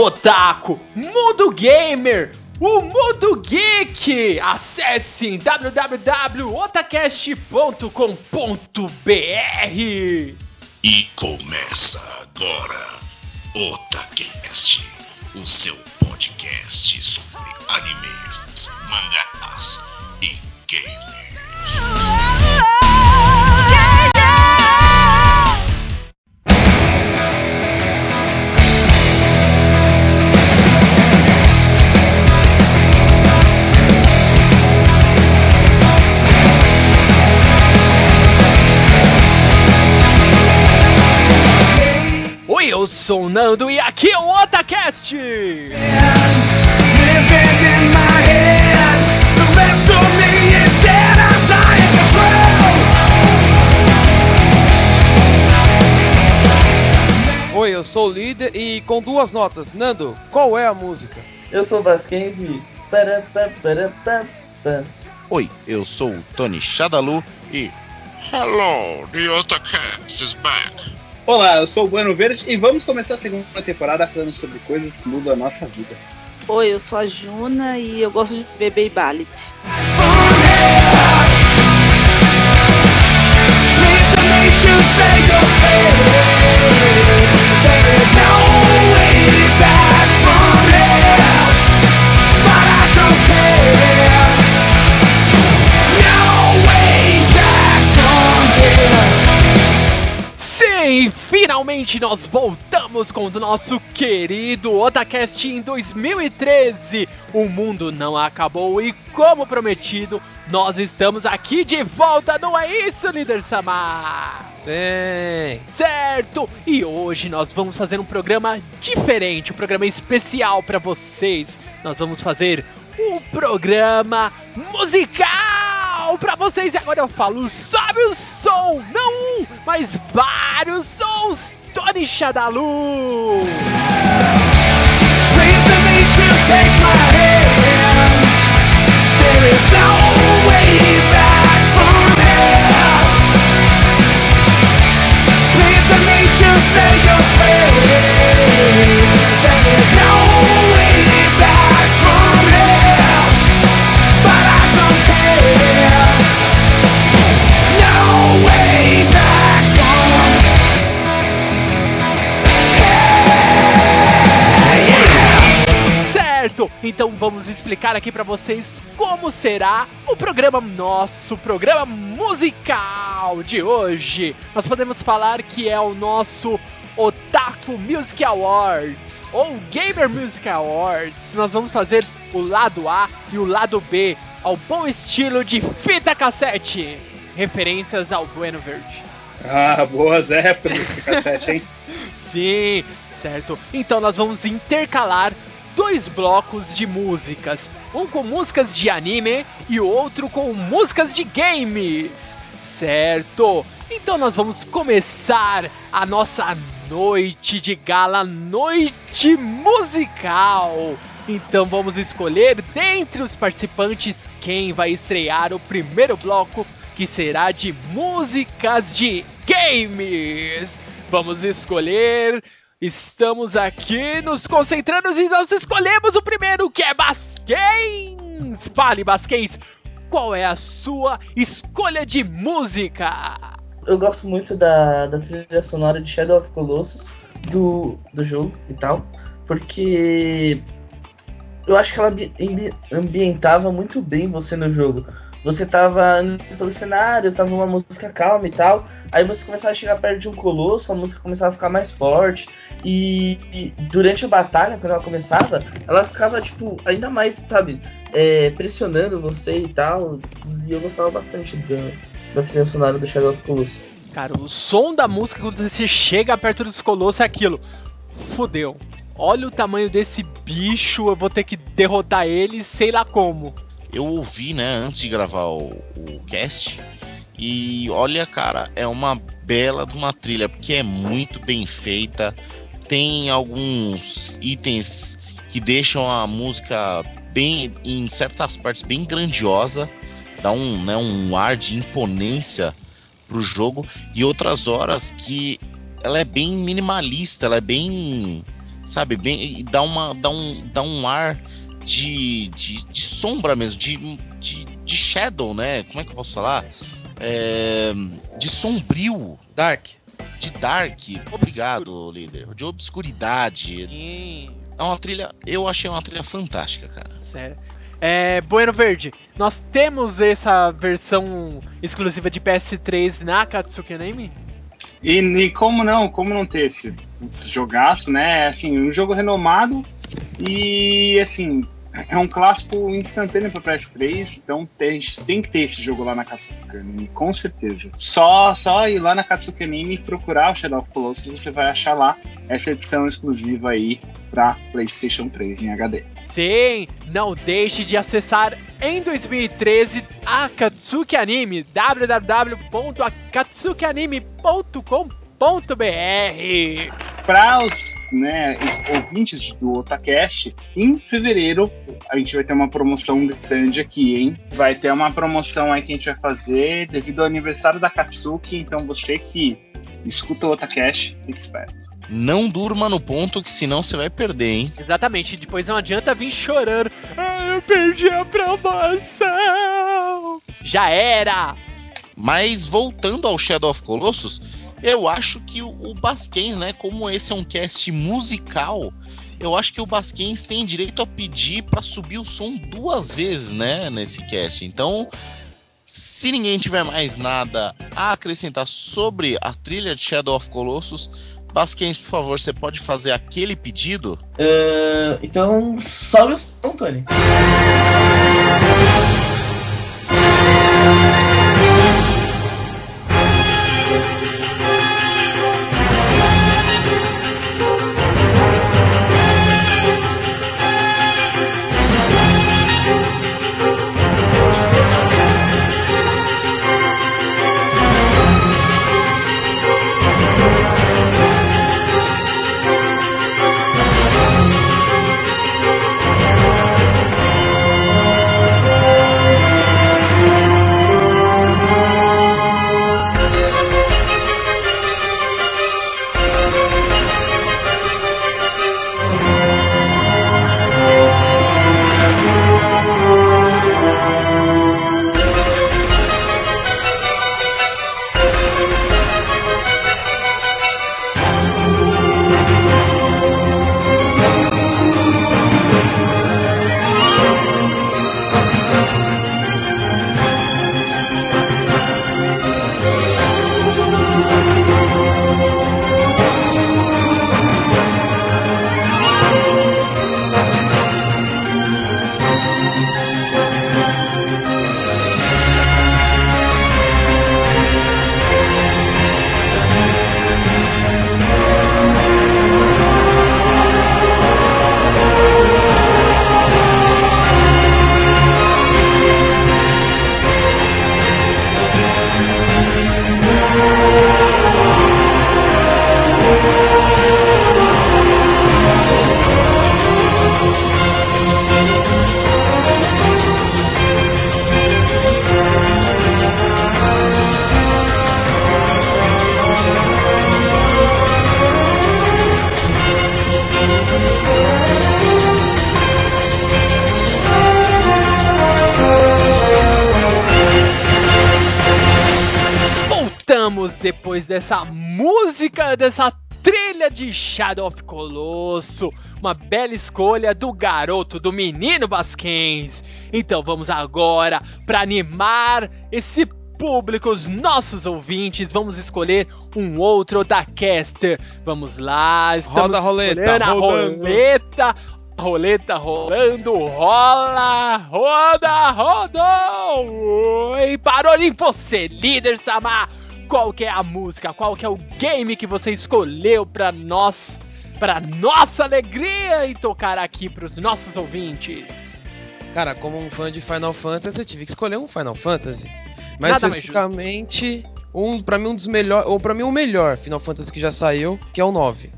Mundo Otaku, Mundo Gamer, o Mundo Geek. Acesse www.otacast.com.br. E começa agora Otacast, o seu podcast sobre animes, mangás e games. O Nando e aqui é o Otacast. Oi, eu sou o líder e com duas notas. Nando, qual é a música? Eu sou o e. Pa. Oi, eu sou o Tony Shadalu e Hello, the Otacast is back. Olá, eu sou o Bueno Verde e vamos começar a segunda temporada falando sobre coisas que mudam a nossa vida. Oi, eu sou a Juna e eu gosto de beber Ibalit. Please don't make you say your prayers. There is no way Finalmente nós voltamos com o nosso querido Otacast em 2013. O mundo não acabou e, como prometido, nós estamos aqui de volta, não é isso, líder Samar? Sim. Certo! E hoje nós vamos fazer um programa diferente, um programa especial para vocês. Nós vamos fazer um programa musical para vocês. E agora eu falo sobre o som, não um, mas vários sons. Tony hand. There is no way back say your prayers. There is no Então vamos explicar aqui pra vocês como será o programa nosso programa musical de hoje. Nós podemos falar que é o nosso Otaku Music Awards ou Gamer Music Awards. Nós vamos fazer o lado A e o lado B ao bom estilo de fita cassete. Referências ao Bueno Verde. Ah, boas épocas do cassete, hein? Sim, certo. Então nós vamos intercalar dois blocos de músicas, um com músicas de anime e o outro com músicas de games. Certo? Então nós vamos começar a nossa noite de gala, noite musical. Então vamos escolher dentre os participantes quem vai estrear o primeiro bloco, que será de músicas de games. Vamos escolher. Estamos aqui nos concentrando e nós escolhemos o primeiro, que é Basquens. Fale, Basquens, qual é a sua escolha de música? Eu gosto muito da, da trilha sonora de Shadow of Colossus, do, do jogo e tal, porque eu acho que ela ambi- ambi- ambientava muito bem você no jogo. Você tava pelo cenário, tava uma música calma e tal, aí você começava a chegar perto de um colosso, a música começava a ficar mais forte, e, e durante a batalha, quando ela começava, ela ficava, tipo, ainda mais, sabe, é, pressionando você e tal, e eu gostava bastante da, da trilha sonora do Shadow of Colossus. Cara, o som da música quando você chega perto dos colossos é aquilo. Fudeu. Olha o tamanho desse bicho, eu vou ter que derrotar ele, sei lá como. eu ouvi, né, antes de gravar o, o cast. E olha, cara, é uma bela de uma trilha, porque é muito bem feita. Tem alguns itens que deixam a música bem, em certas partes, bem grandiosa. Dá um, né, um ar de imponência pro jogo. E outras horas que ela é bem minimalista, ela é bem sabe? Bem, dá, uma, dá, um, dá um ar de, de, de sombra mesmo, de, de, de shadow, né? Como é que eu posso falar? É, de sombrio, Dark. de dark. Obrigado, líder. De obscuridade. Sim, É uma trilha. Eu achei uma trilha fantástica, cara. sério. É, Bueno Verde, nós temos essa versão exclusiva de PS3 na Katsuki Anime? E, e como não, como não ter esse jogaço, né? Assim, um jogo renomado e assim, é um clássico instantâneo para PS3, então tem, tem que ter esse jogo lá na Katsuki Anime, com certeza. Só, só ir lá na Katsuki Anime e procurar o Shadow of Colossus, você vai achar lá essa edição exclusiva aí para PlayStation 3 em HD. Sim, não deixe de acessar em 2013 a Katsuki Anime, www.katsukianime.com.br. Para os né, os ouvintes do Otacast, em fevereiro a gente vai ter uma promoção grande aqui, hein? Vai ter uma promoção aí que a gente vai fazer devido ao aniversário da Katsuki, então você que escuta o Otacast, fique esperto. Não durma no ponto que senão você vai perder, hein? Exatamente, depois não adianta vir chorando. Ah, eu perdi a promoção! Já era! Mas voltando ao Shadow of Colossus, eu acho que o, Basquens, né, como esse é um cast musical, eu acho que o Basquens tem direito a pedir pra subir o som duas vezes, né, nesse cast. Então, se ninguém tiver mais nada a acrescentar sobre a trilha de Shadow of Colossus, Basquens, por favor, você pode fazer aquele pedido? Ah, então, sobe o som, Tony. Dessa música, dessa trilha de Shadow of Colosso. Uma bela escolha do garoto, do menino Basquens. Então vamos agora para animar esse público, os nossos ouvintes. Vamos escolher um outro da Caster. Vamos lá, estamos Roda a roleta, a roleta. Roleta rolando, rola, roda, rodou! E parou em você, líder Samar! Qual que é a música, qual que é o game que você escolheu pra nós, pra nossa alegria e tocar aqui pros nossos ouvintes? Cara, como um fã de Final Fantasy, eu tive que escolher um Final Fantasy. Mais Nada especificamente, um, pra mim um dos melhores, ou pra mim o melhor Final Fantasy que já saiu, que é o 9.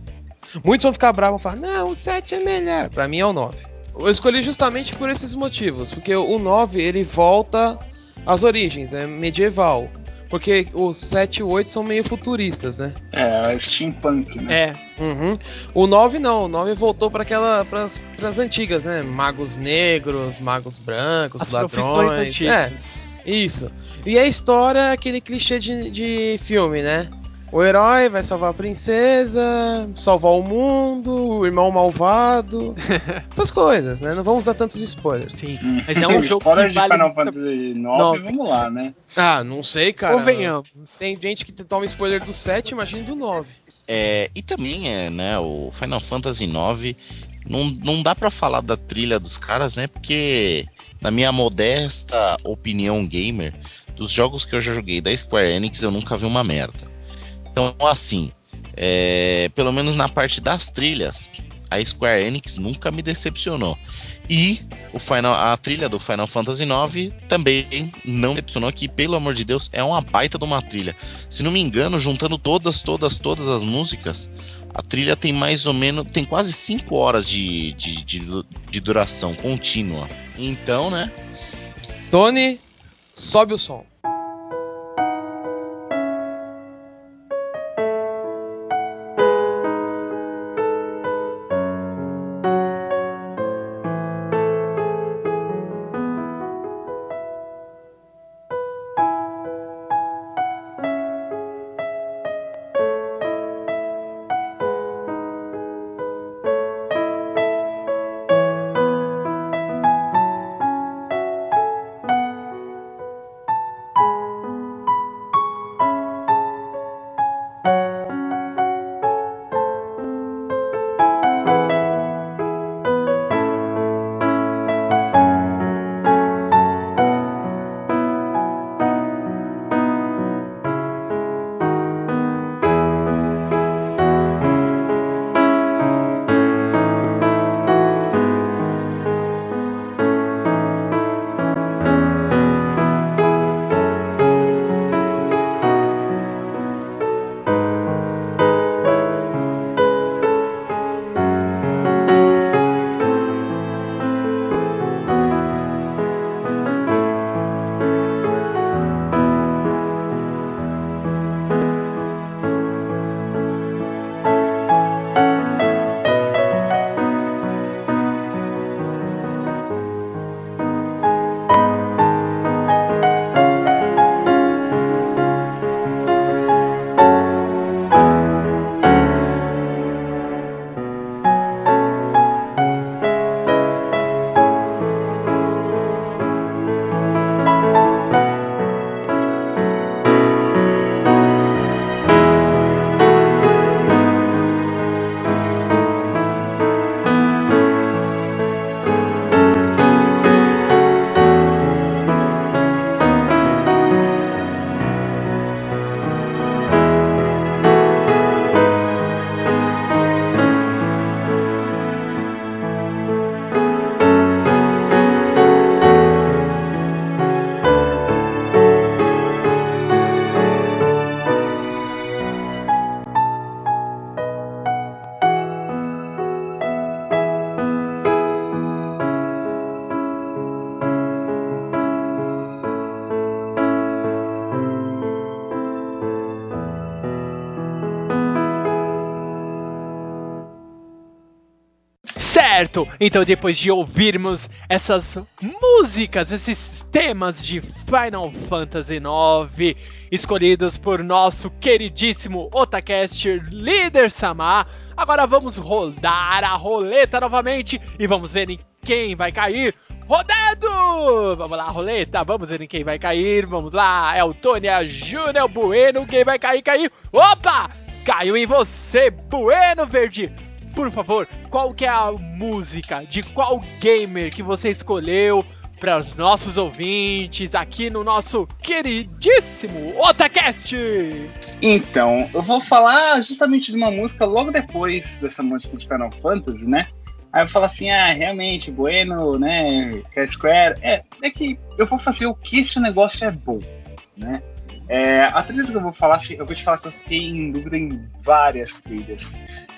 Muitos vão ficar bravos e falar, não, o 7 é melhor. Pra mim é o 9. Eu escolhi justamente por esses motivos, porque o 9 ele volta às origens, é medieval. Porque o 7 e o 8 são meio futuristas, né? É, steampunk, né? É, Uhum. O 9 não, o 9 voltou para aquela pras, pras antigas, né? Magos negros, magos brancos, as profissões ladrões. É, antigas. isso. E a história é aquele clichê de, de filme, né? O herói vai salvar a princesa, salvar o mundo, o irmão malvado. essas coisas, né? Não vamos dar tantos spoilers. Sim, Hum. mas é um jogo História que de vale Final Fantasy Nove. 9, vamos lá, né? Ah, não sei, cara. Convenhamos. Tem gente que toma spoiler do 7, imagina do 9. É, e também é, né, o Final Fantasy IX não, não dá pra falar da trilha dos caras, né? Porque na minha modesta opinião gamer, dos jogos que eu já joguei da Square Enix, eu nunca vi uma merda. Então, assim, é, pelo menos na parte das trilhas, a Square Enix nunca me decepcionou. E o final, a trilha do Final Fantasy IX também não decepcionou, que pelo amor de Deus é uma baita de uma trilha. Se não me engano, juntando todas, todas, todas as músicas, a trilha tem mais ou menos, tem quase 5 horas de, de, de, de duração contínua. Então, né? Tony, sobe o som. Certo! Então, depois de ouvirmos essas músicas, esses temas de Final Fantasy IX, escolhidos por nosso queridíssimo Otacast Líder Samar, agora vamos rodar a roleta novamente e vamos ver em quem vai cair. Rodando! Vamos lá, roleta, vamos ver em quem vai cair. Vamos lá, é o Tony, a Júnior Bueno, quem vai cair, cair. Opa! Caiu em você, Bueno Verde! Por favor, qual que é a música de qual gamer que você escolheu para os nossos ouvintes aqui no nosso queridíssimo Otacast? Então, eu vou falar justamente de uma música logo depois dessa música de Final Fantasy, né? Aí eu falo assim, ah, realmente, Bueno, né, é Square, é, é que eu vou fazer o que esse negócio é bom, né? É, a trilha que eu vou falar, assim, eu vou te falar que eu fiquei em dúvida em várias trilhas.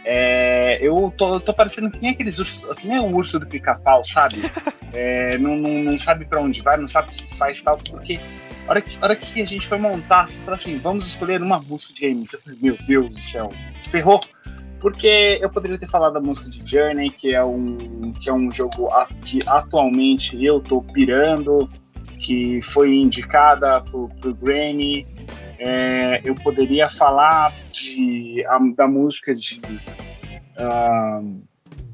É, eu tô, tô parecendo que nem aqueles ursos, que nem o urso do pica-pau, sabe? É, não, não, não sabe pra onde vai, não sabe o que faz tal, porque A hora que, a hora que a gente foi montar, assim, falou assim, vamos escolher uma música de games. Eu falei, meu Deus do céu, ferrou. Porque eu poderia ter falado da música de Journey, que é um, que é um jogo que atualmente eu tô pirando, que foi indicada pro, pro Grammy. É, eu poderia falar de, a- da música de ah,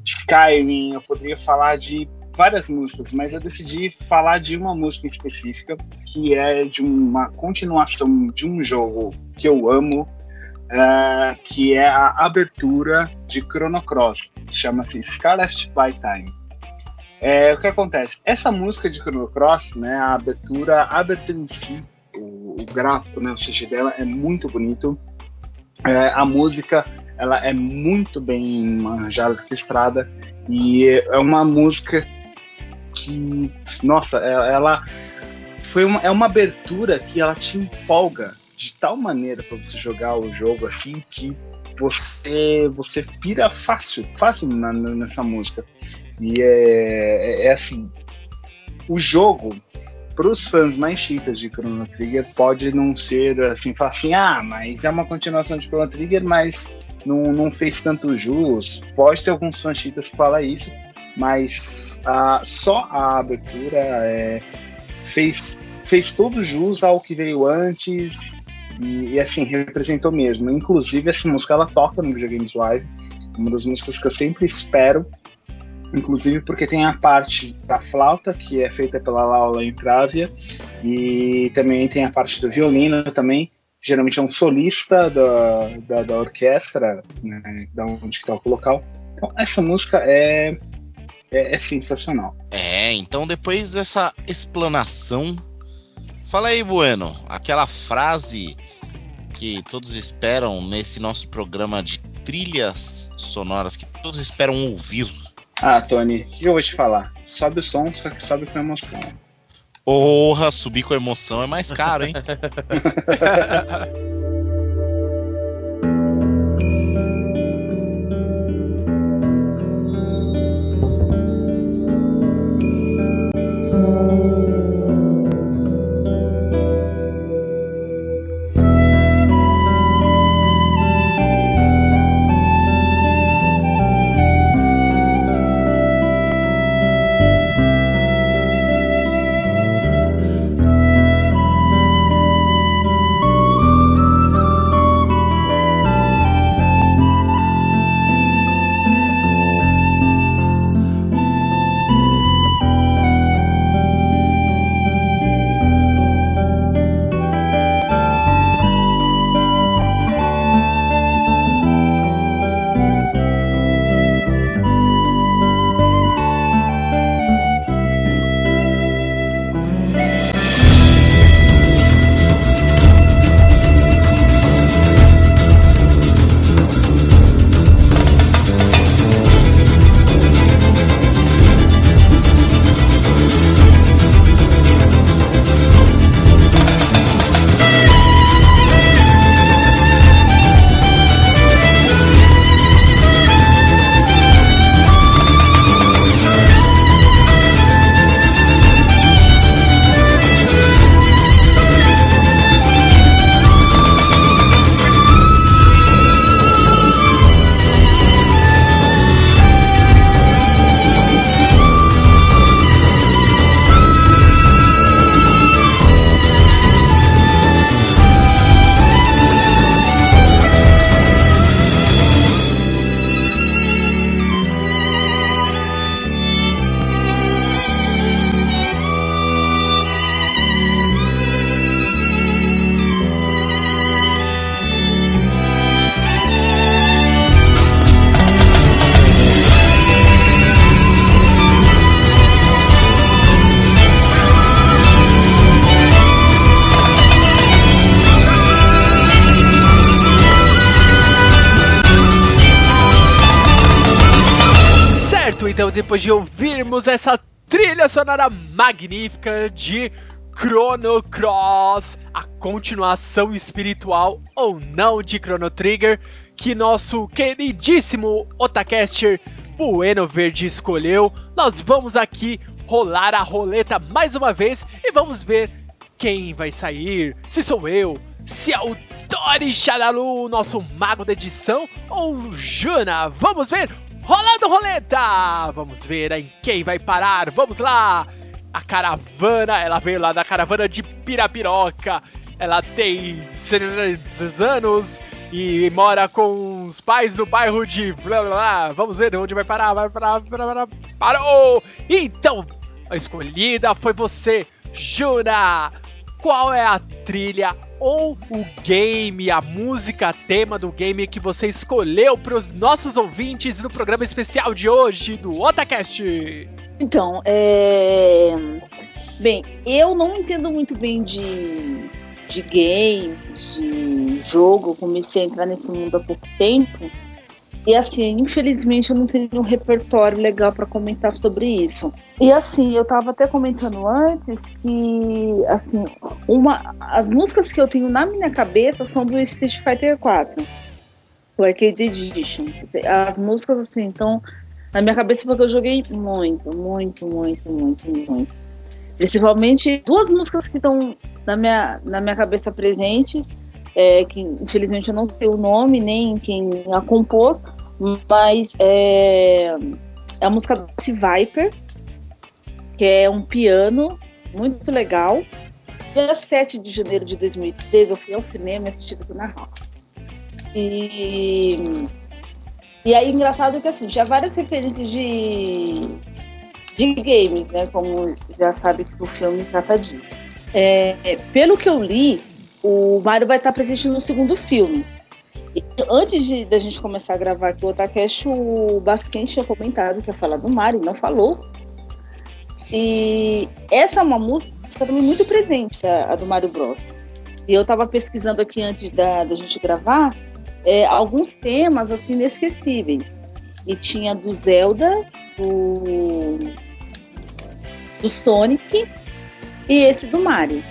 Skyrim, eu poderia falar de várias músicas, mas eu decidi falar de uma música específica, que é de uma continuação de um jogo que eu amo, eh, que é a abertura de Chrono Cross, chama-se Scarlet by Time. É, o que acontece? Essa música de Chrono Cross, né, a abertura, a abertura em si, o, o gráfico, né, o CG dela é muito bonito. É, a música, ela é muito bem arranjada, orquestrada, e é uma música que, nossa, é- ela foi uma, é uma abertura que ela te empolga de tal maneira para você jogar o jogo assim que você você pira fácil, fácil na- nessa música. E é, é, é assim, o jogo para os fãs mais chitas de Chrono Trigger pode não ser assim, falar assim, ah, mas é uma continuação de Chrono Trigger, mas não, não fez tanto jus. Pode ter alguns fãs chitas que falam isso, mas ah, só a abertura é, fez, fez todo jus ao que veio antes e, e, assim, representou mesmo. Inclusive, essa música ela toca no Videogames Live, uma das músicas que eu sempre espero. Inclusive porque tem a parte da flauta, que é feita pela Laura Intravia, e também tem a parte do violino também. Geralmente é um solista da, da, da orquestra, né, da onde toca o local. Então, essa música é, é, é sensacional. É, então depois dessa explanação, fala aí, Bueno, aquela frase que todos esperam nesse nosso programa de trilhas sonoras que todos esperam ouvir. Ah, Tony, o que eu vou te falar? Sobe o som, só que sobe com emoção. Porra, subir com emoção é mais caro, hein? depois de ouvirmos essa trilha sonora magnífica de Chrono Cross, a continuação espiritual ou não de Chrono Trigger, que nosso queridíssimo Otacaster Bueno Verde escolheu, nós vamos aqui rolar a roleta mais uma vez e vamos ver quem vai sair, se sou eu, se é o Tori Xadalu, nosso mago da edição, ou Juna. Vamos ver? Rolando roleta! Vamos ver em quem vai parar. Vamos lá! A caravana, ela veio lá da caravana de Pirapiroca. Ela tem 6 anos e mora com os pais no bairro de blá blá blá. Vamos ver onde vai parar, vai parar, parar. Parou! Então, a escolhida foi você, Juna! Qual é a trilha ou o game, a música tema do game que você escolheu para os nossos ouvintes no programa especial de hoje do Otacast? Então, é. Bem, eu não entendo muito bem de, de games, de jogo, comecei a entrar nesse mundo há pouco tempo. E assim, infelizmente eu não tenho um repertório legal para comentar sobre isso. E assim, eu tava até comentando antes que assim, uma as músicas que eu tenho na minha cabeça são do Street Fighter 4. O Arcade Edition. As músicas assim, então na minha cabeça porque eu joguei muito, muito, muito, muito, muito. Principalmente duas músicas que estão na minha, na minha cabeça presente, é, que infelizmente eu não sei o nome nem quem a compôs, mas é, é a música do Viper, que é um piano muito legal. Dia 7 de janeiro de 2013 eu fui ao cinema assisti aqui na Rock. E, e aí engraçado que assim, tinha várias referências de, de games, né? Como já sabe que o filme trata disso. É, pelo que eu li, o Mario vai estar presente no segundo filme. E antes de da gente começar a gravar aqui o Otacast, o Basquem tinha comentado que ia falar do Mario, não falou. E essa é uma música também muito presente, a, a do Mario Bros. E eu estava pesquisando aqui antes da, da gente gravar é, alguns temas assim inesquecíveis. E tinha do Zelda, do, do Sonic e esse do Mario.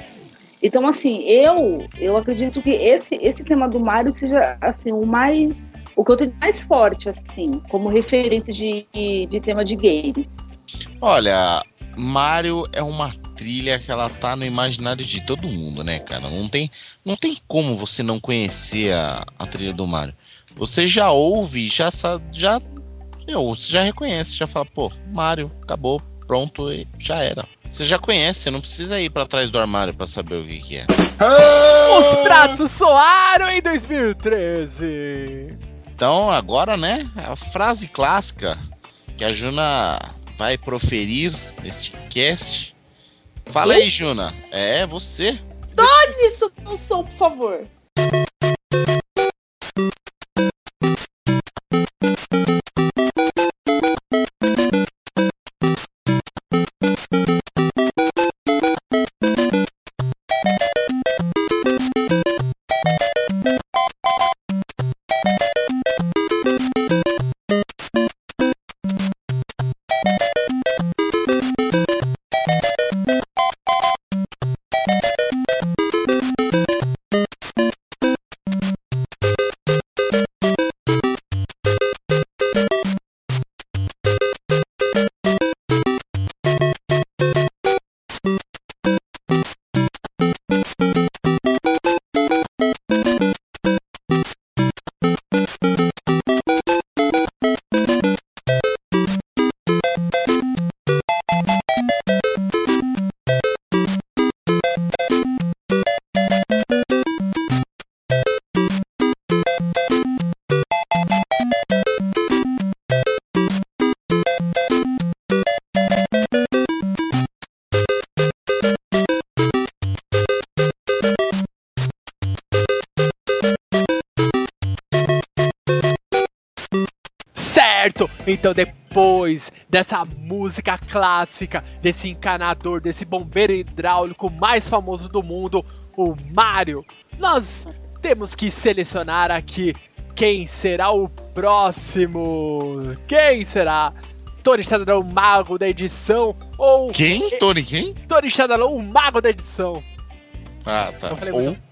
Então, assim, eu eu acredito que esse, esse tema do Mario seja assim, o mais. O que eu tenho mais forte, assim, como referência de, de, tema de game. Olha, Mario é uma trilha que ela tá no imaginário de todo mundo, né, cara? Não tem, não tem como você não conhecer a, a trilha do Mario. Você já ouve, já sabe, já, meu, você já reconhece, já fala, pô, Mario, acabou, pronto, e já era. Você já conhece, você não precisa ir pra trás do armário pra saber o que, que é. Os pratos soaram em 2013. Então agora, né, a frase clássica que a Juna vai proferir neste cast. Fala aí, Juna. É você. Pode isso no som, por favor. Então depois dessa música clássica, desse encanador, desse bombeiro hidráulico mais famoso do mundo, o Mario, nós temos que selecionar aqui quem será o próximo. Quem será? Tony Stadalão, o mago da edição, ou Quem? Tony, quem? Tony Stadalão, o mago da edição. Ah, tá. Ou- muito.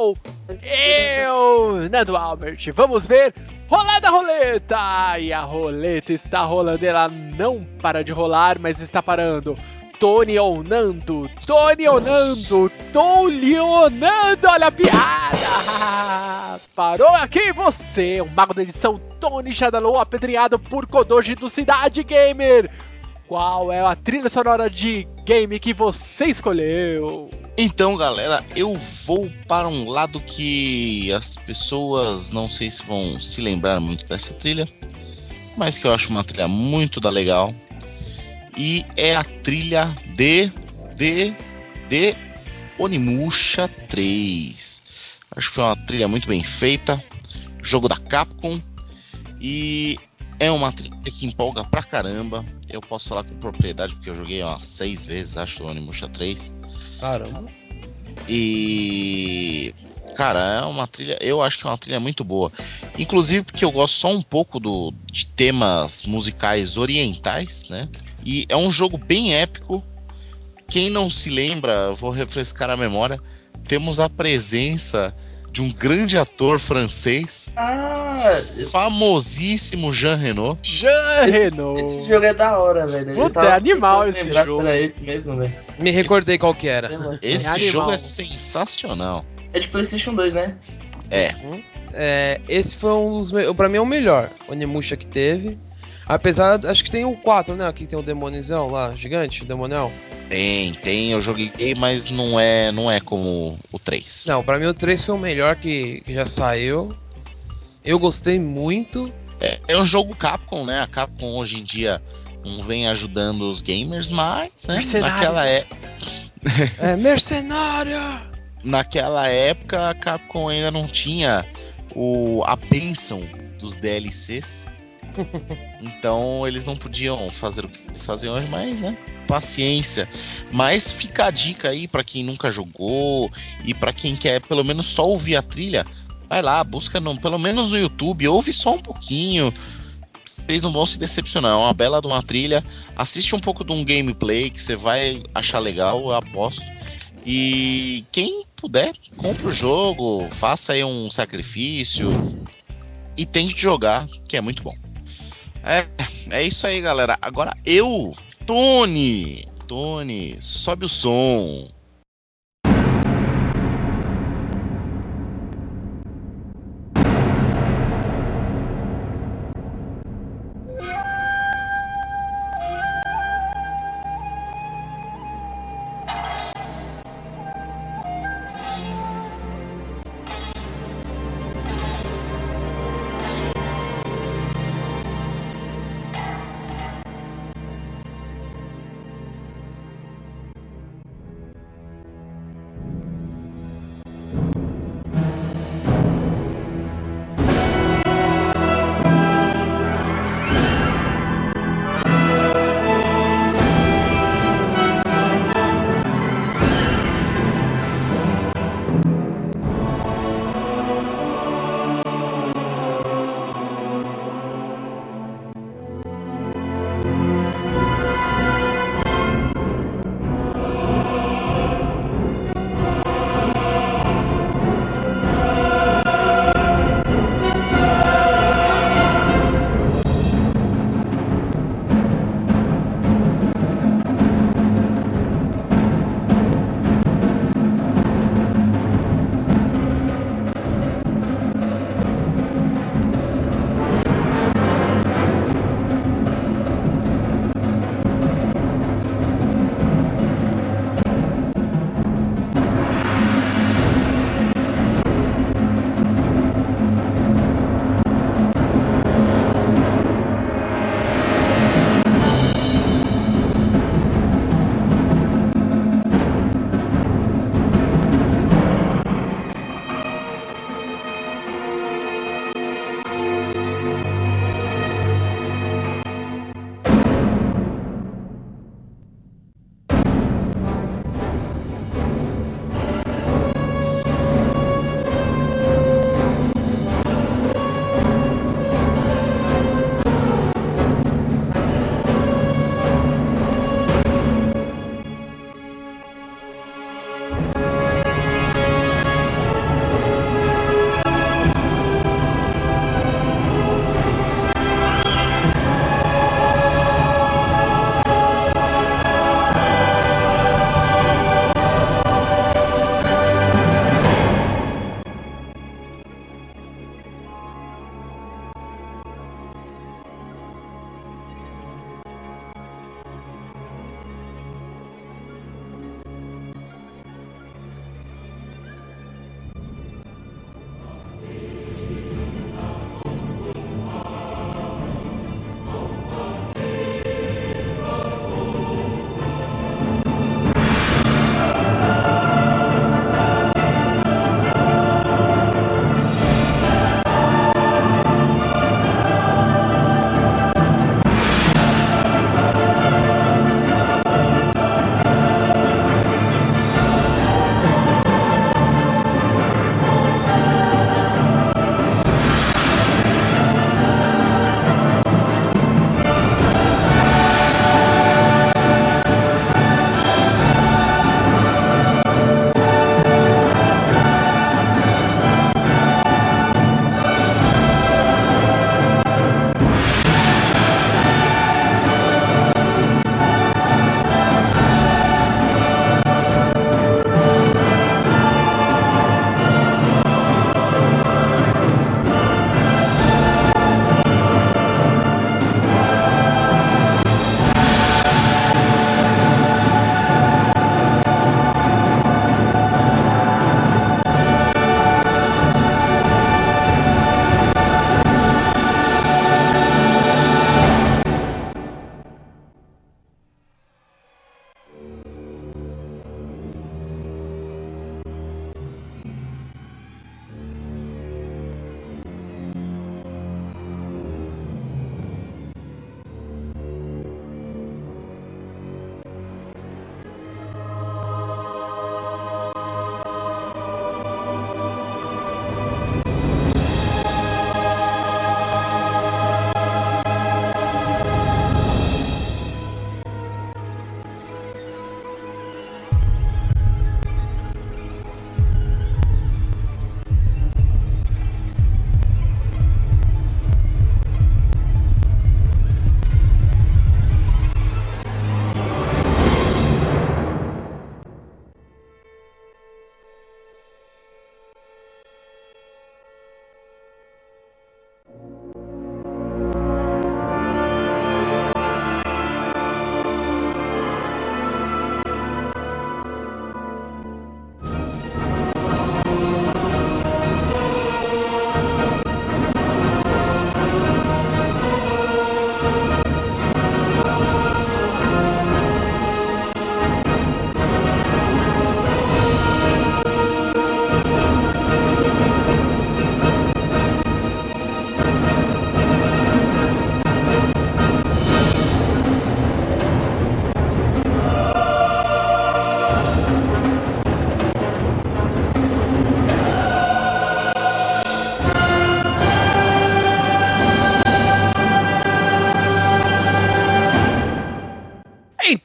Ou eu, Nando Albert. Vamos ver. Rolada roleta! E a roleta está rolando. Ela não para de rolar, mas está parando. Tony ou Nando, Tony ou Nando, Tony ou olha a piada! Parou aqui você, o mago da edição Tony Shadaloo, apedreado por Kodoji do Cidade Gamer. Qual é a trilha sonora de game que você escolheu? Então, galera, eu vou para um lado que as pessoas não sei se vão se lembrar muito dessa trilha, mas que eu acho uma trilha muito da legal. E é a trilha de de de Onimusha 3. Acho que foi uma trilha muito bem feita, jogo da Capcom e é uma trilha que empolga pra caramba. Eu posso falar com propriedade porque eu joguei umas seis vezes, acho, o Onimusha 3. Caramba. E. Cara, é uma trilha. Eu acho que é uma trilha muito boa. Inclusive porque eu gosto só um pouco do, de temas musicais orientais, né? E é um jogo bem épico. Quem não se lembra, vou refrescar a memória. Temos a presença de um grande ator francês, Ah, famosíssimo Jean Reno. Jean Reno. esse jogo é da hora, velho. Puta, é animal esse lembrar se jogo. Era esse mesmo, velho. Me recordei qual que era. Esse É animal. jogo é sensacional. É de PlayStation 2, né? É, É, esse foi um dos. Pra mim é o melhor Onimusha que teve. Apesar, acho que tem o 4, né? Aqui tem o demonizão lá, gigante, o demonel. Tem, tem, eu joguei, mas não é, não é como o 3. Não, pra mim o 3 foi o melhor que, que já saiu. Eu gostei muito. É, é um jogo Capcom, né? A Capcom hoje em dia não vem ajudando os gamers, mas né, Mercenário. naquela, é, É mercenária! naquela época a Capcom ainda não tinha o, a bênção dos DLCs. Então eles não podiam fazer o que eles fazem hoje, mas né? Paciência. Mas fica a dica aí pra quem nunca jogou e pra quem quer pelo menos só ouvir a trilha. Vai lá, busca no, pelo menos no YouTube, ouve só um pouquinho. Vocês não vão se decepcionar, é uma bela de uma trilha. Assiste um pouco de um gameplay que você vai achar legal, eu aposto. E quem puder, compre o jogo, faça aí um sacrifício e tente jogar, que é muito bom. É, é isso aí, galera. Agora eu, Tony, Tony, sobe o som.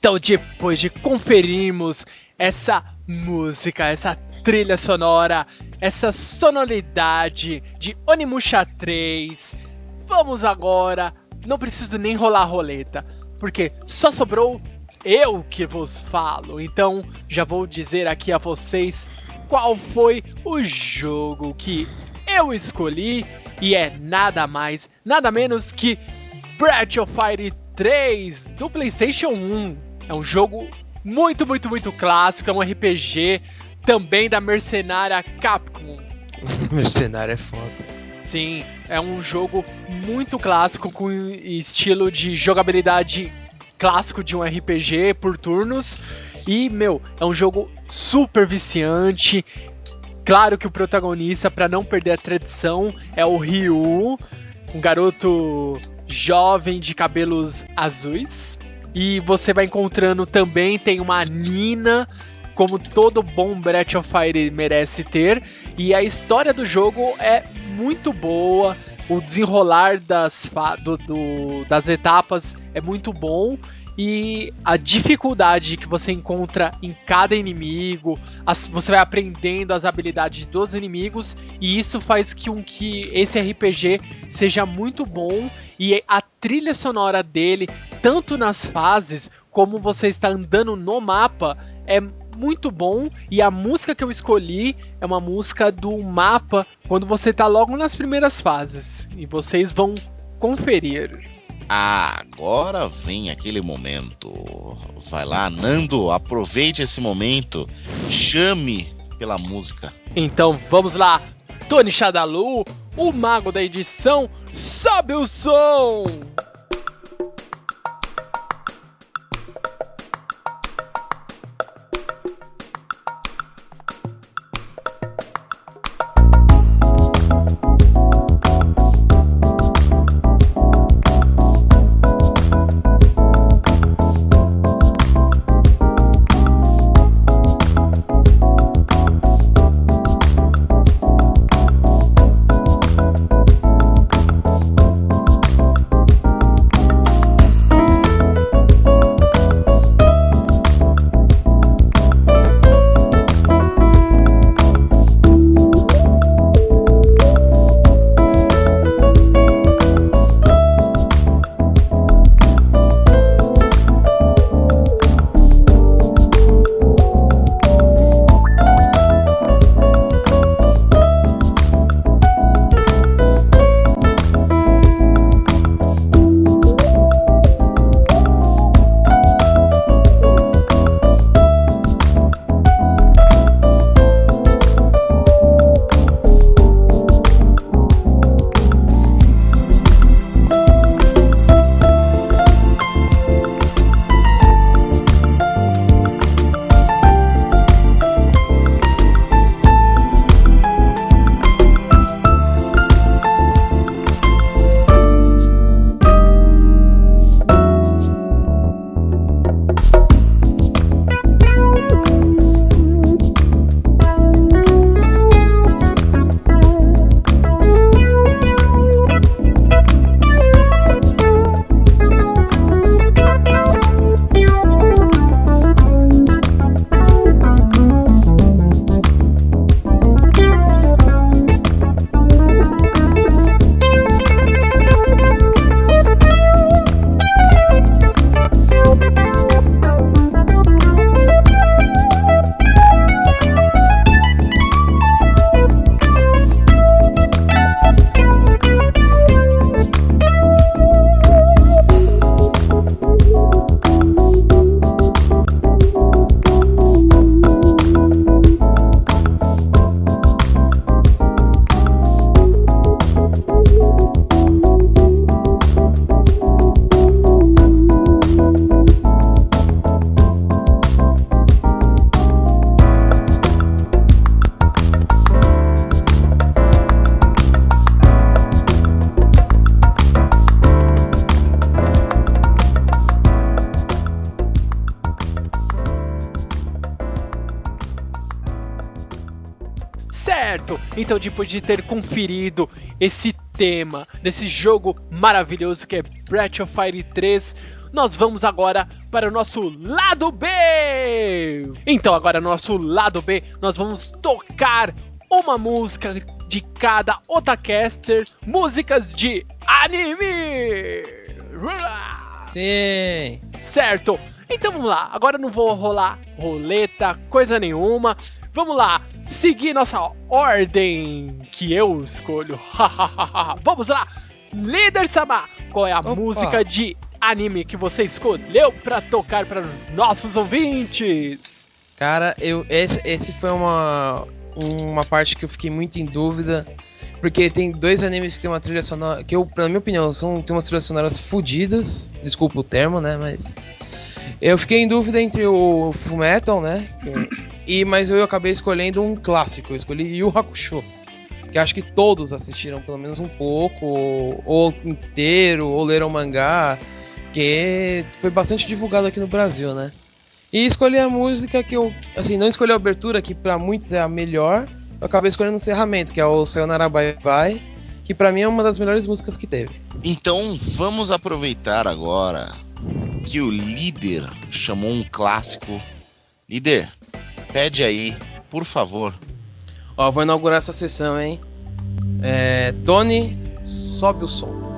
Então, depois de conferirmos essa música, essa trilha sonora, essa sonoridade de Onimusha 3, vamos agora. Não preciso nem rolar a roleta, porque só sobrou eu que vos falo. Então, já vou dizer aqui a vocês qual foi o jogo que eu escolhi e é nada mais, nada menos que Breath of Fire 3 do PlayStation 1. É um jogo muito, muito, muito clássico, é um RPG também da mercenária Capcom. Mercenário é foda. Sim, é um jogo muito clássico com estilo de jogabilidade clássico de um RPG por turnos. E, meu, é um jogo super viciante. Claro que o protagonista, para não perder a tradição, é o Ryu, um garoto jovem de cabelos azuis. E você vai encontrando também, tem uma Nina, como todo bom Breath of Fire merece ter. E a história do jogo é muito boa, o desenrolar das, do- do- das etapas é muito bom. E a dificuldade que você encontra em cada inimigo, as- você vai aprendendo as habilidades dos inimigos, e isso faz que, um, que esse RPG seja muito bom. E a trilha sonora dele, tanto nas fases como você está andando no mapa, é muito bom. E a música que eu escolhi é uma música do mapa quando você está logo nas primeiras fases. E vocês vão conferir. Agora vem aquele momento. Vai lá, Nando, aproveite esse momento. Chame pela música. Então vamos lá, Tony Shadalu, o mago da edição, sobe o som! Então, depois de ter conferido esse tema desse jogo maravilhoso que é Breath of Fire 3, nós vamos agora para o nosso lado B. Então, agora no nosso lado B, nós vamos tocar uma música de cada Otacaster, músicas de anime. Sim. Certo. Então vamos lá. Agora não vou rolar roleta, coisa nenhuma. Vamos lá. Seguir nossa ordem que eu escolho. vamos lá. Líder Sama, qual é a Opa. música de anime que você escolheu pra tocar para os nossos ouvintes? Cara, eu esse, esse foi uma uma parte que eu fiquei muito em dúvida, porque tem dois animes que tem uma trilha sonora que eu, na minha opinião, são tem umas trilhas sonoras fodidas. Desculpa o termo, né, mas eu fiquei em dúvida entre o Fullmetal, né? que- E mas eu acabei escolhendo um clássico, eu escolhi Yu Hakusho. Que acho que todos assistiram pelo menos um pouco, ou, ou inteiro, ou leram mangá, que foi bastante divulgado aqui no Brasil, né? E escolhi a música que eu, assim, não escolhi a abertura, que pra muitos é a melhor. Eu acabei escolhendo o encerramento, que é o Sayonara Bye Bye, que pra mim é uma das melhores músicas que teve. Então vamos aproveitar agora que o líder chamou um clássico. Líder, pede aí, por favor. Ó, vou inaugurar essa sessão, hein? É, Tony, sobe o som.「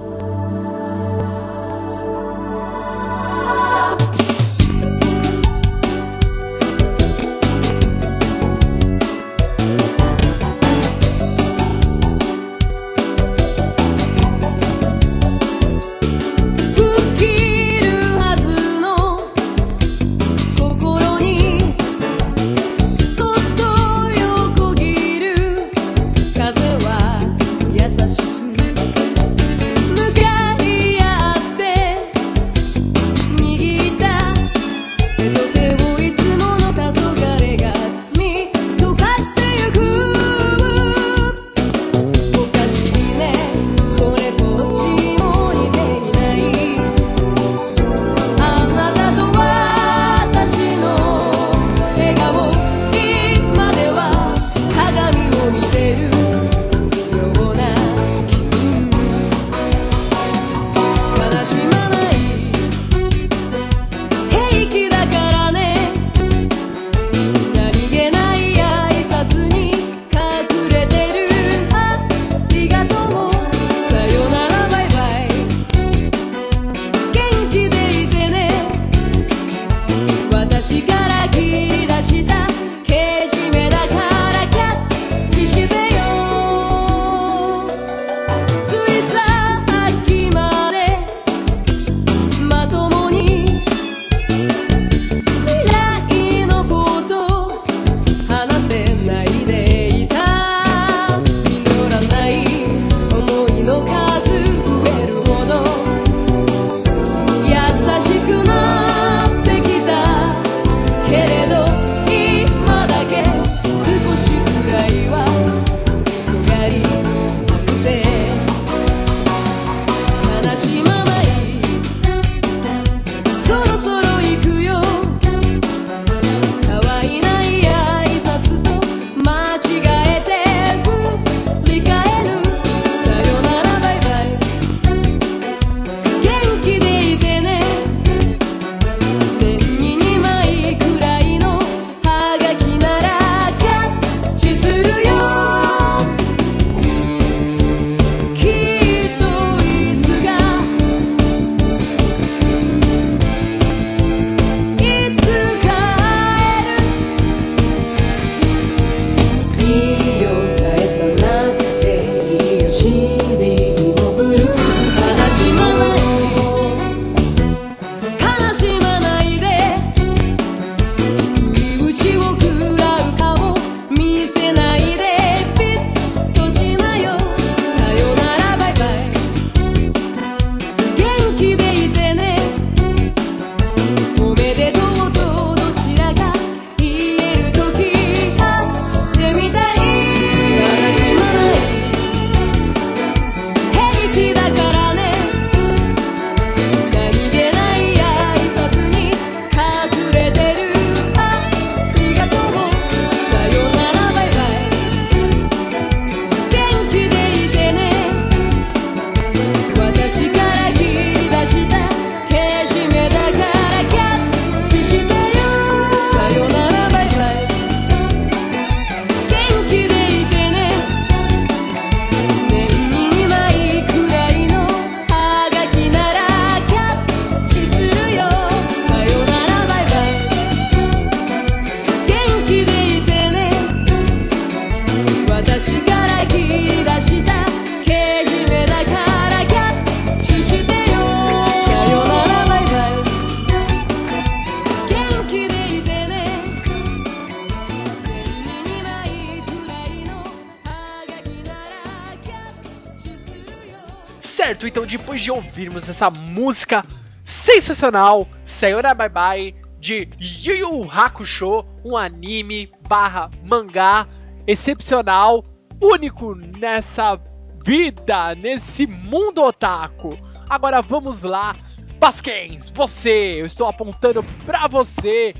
essa música sensacional, Sayonara Bye Bye, de Yu Yu Hakusho, um anime barra mangá excepcional, único nessa vida, nesse mundo otaku. Agora vamos lá, Basquens, você, eu estou apontando pra você.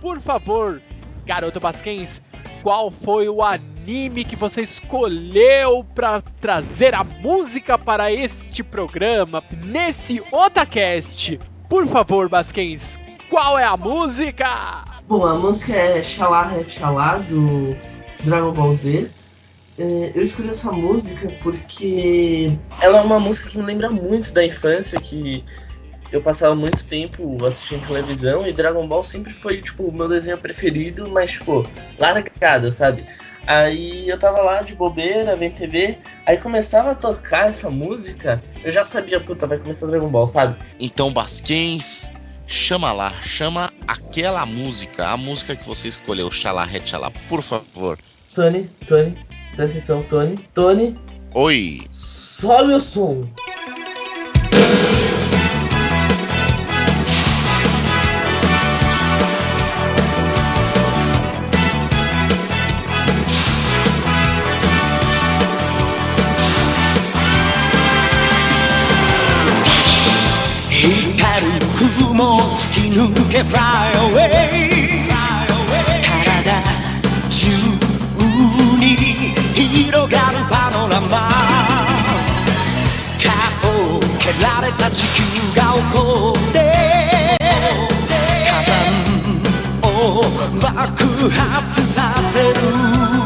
Por favor, garoto Basquens, qual foi o anime que você escolheu para trazer a música para este programa, nesse Otacast? Por favor, Basquens, qual é a música? Bom, a música é Xalá Rap Xalá, do Dragon Ball Z. É, Eu escolhi essa música porque ela é uma música que me lembra muito da infância, que eu passava muito tempo assistindo televisão e Dragon Ball sempre foi, tipo, o meu desenho preferido, mas, tipo, largado, sabe? Aí eu tava lá de bobeira, vendo TV, aí começava a tocar essa música, eu já sabia, puta, vai começar Dragon Ball, sabe? Então, Basquens, chama lá, chama aquela música, a música que você escolheu, Xalá Retxalá, por favor. Tony, Tony, presta atenção, Tony, Tony, Oi, sobe o som. 抜け Fly away 体中に広がるパノラマ。顔を蹴られた地球が怒って火山を爆発させる。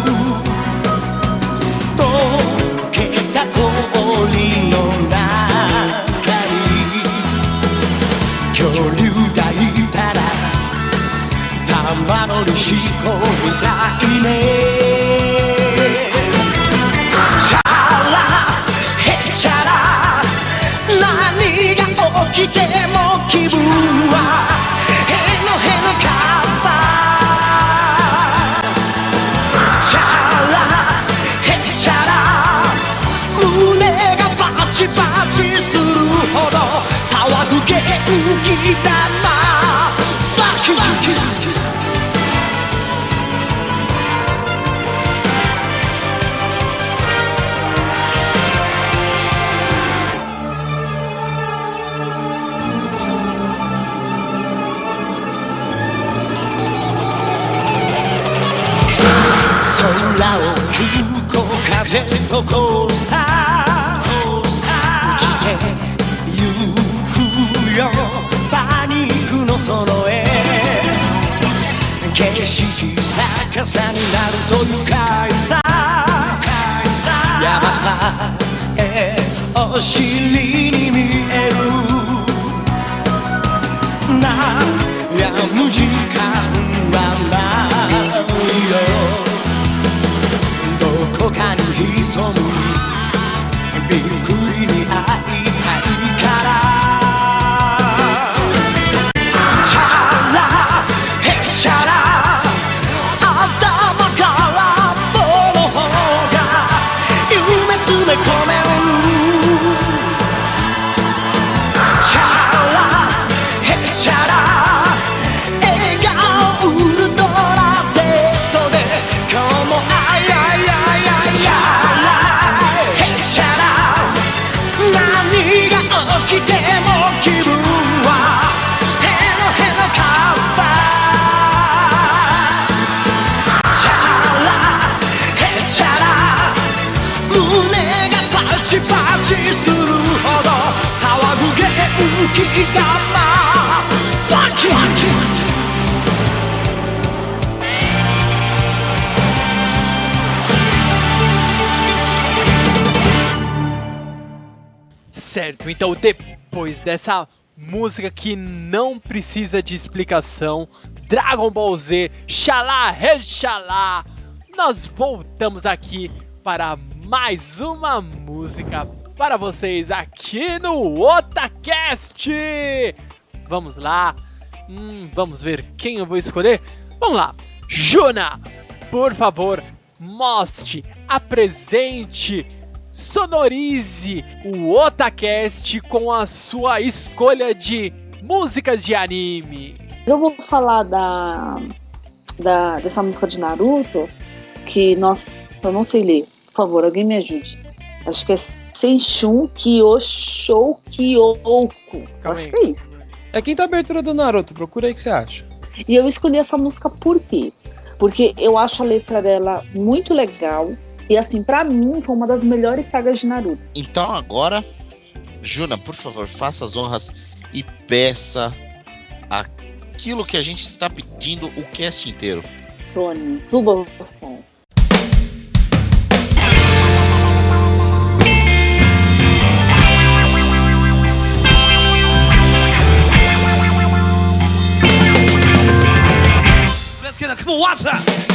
しこみたいね。チャラヘチャラ。何が起きても気分はへのへのカッパチャラヘチャラ。胸がバチバチするほど騒ぐ元気だな Fuck you 風とコースター落ちてゆくよパニックのその絵景色逆さになると愉快さ山さえお尻に見える悩む時間はないよかに潜む。びっくりに会い Certo, então depois dessa música que não precisa de explicação, Dragon Ball Z, Xalá, Rechalá, nós voltamos aqui para mais uma música para vocês aqui no Otacast. Vamos lá, Hum, vamos ver quem eu vou escolher. Vamos lá, Juna, por favor, mostre, apresente sonorize o Otacast com a sua escolha de músicas de anime. Eu vou falar da, da dessa música de Naruto, que, nossa, eu não sei ler. Por favor, alguém me ajude. Acho que é Senshun Kyosho Kyouko. Calma Acho que é isso. É quinta abertura do Naruto, procura aí o que você acha. E eu escolhi essa música por quê? Porque eu acho a letra dela muito legal. E assim, pra mim, foi uma das melhores sagas de Naruto. Então agora, Juna, por favor, faça as honras e peça aquilo que a gente está pedindo o cast inteiro. Tony, suba o som. Come on, what's up?「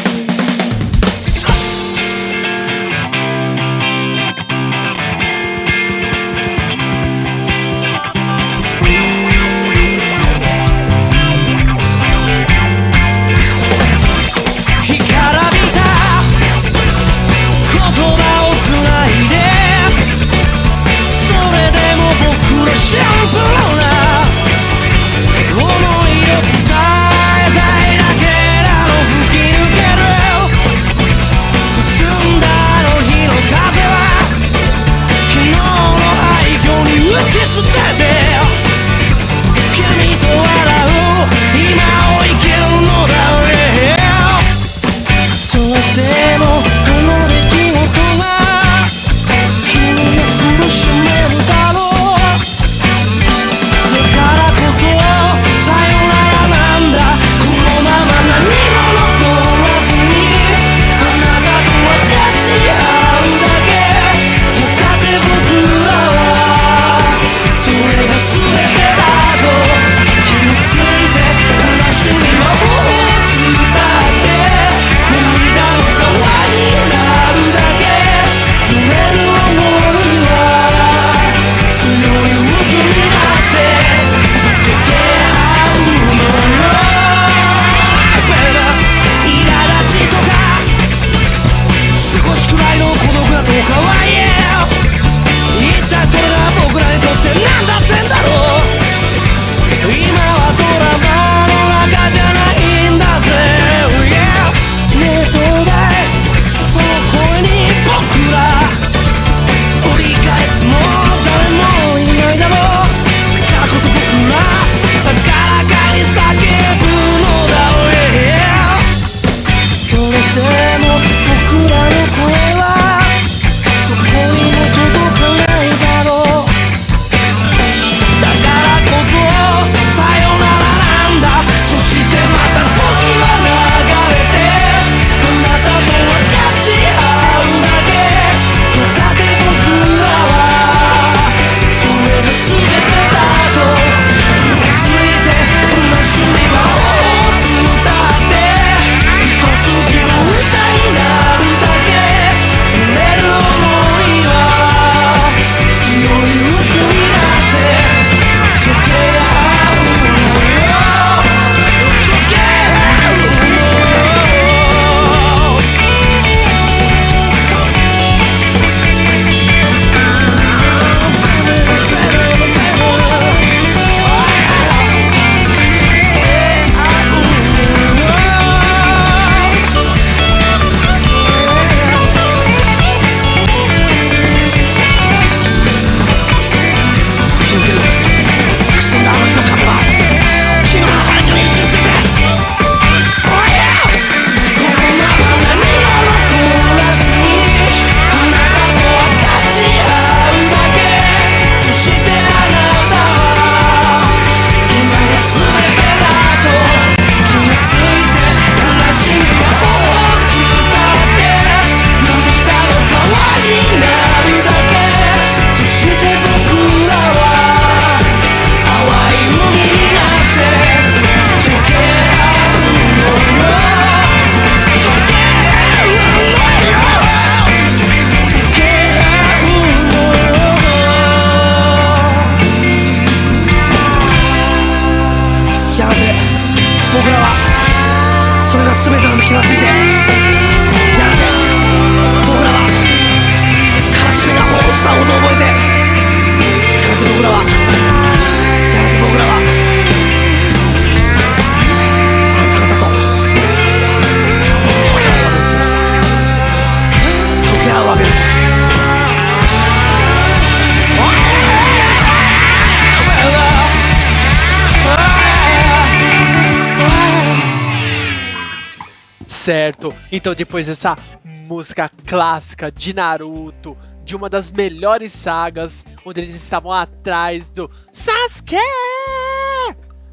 Então depois dessa música clássica de Naruto, de uma das melhores sagas, onde eles estavam atrás do Sasuke.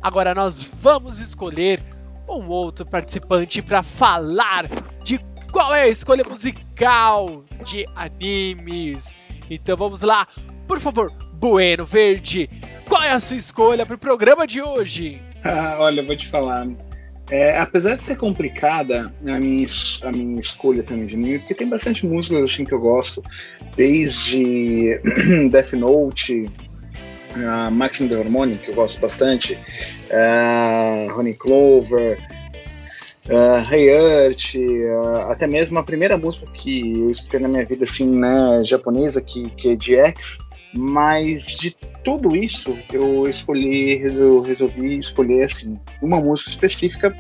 Agora nós vamos escolher um outro participante para falar de qual é a escolha musical de animes. Então vamos lá, por favor, Bueno Verde, qual é a sua escolha para o programa de hoje? Ah, olha, eu vou te falar. É, apesar de ser complicada a minha, a minha escolha também de anime, porque tem bastante músicas assim que eu gosto, desde Death Note, a Maximum the Harmony, que eu gosto bastante, a Honey Clover, a Hey Earth, a- até mesmo a primeira música que eu escutei na minha vida assim, né, japonesa, que, que é de X, mas de tudo isso eu escolhi, eu resolvi escolher assim uma música específica